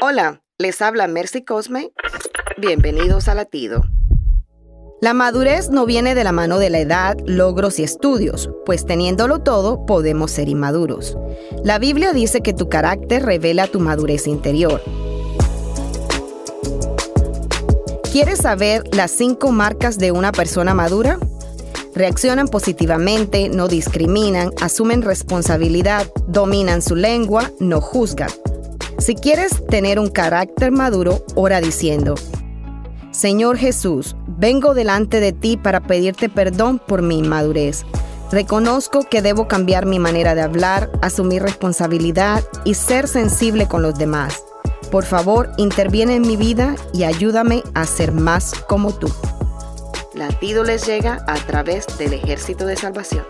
Hola, les habla Mercy Cosme. Bienvenidos a Latido. La madurez no viene de la mano de la edad, logros y estudios, pues teniéndolo todo podemos ser inmaduros. La Biblia dice que tu carácter revela tu madurez interior. ¿Quieres saber las cinco marcas de una persona madura? Reaccionan positivamente, no discriminan, asumen responsabilidad, dominan su lengua, no juzgan. Si quieres tener un carácter maduro, ora diciendo, Señor Jesús, vengo delante de ti para pedirte perdón por mi inmadurez. Reconozco que debo cambiar mi manera de hablar, asumir responsabilidad y ser sensible con los demás. Por favor, interviene en mi vida y ayúdame a ser más como tú. Latido les llega a través del ejército de salvación.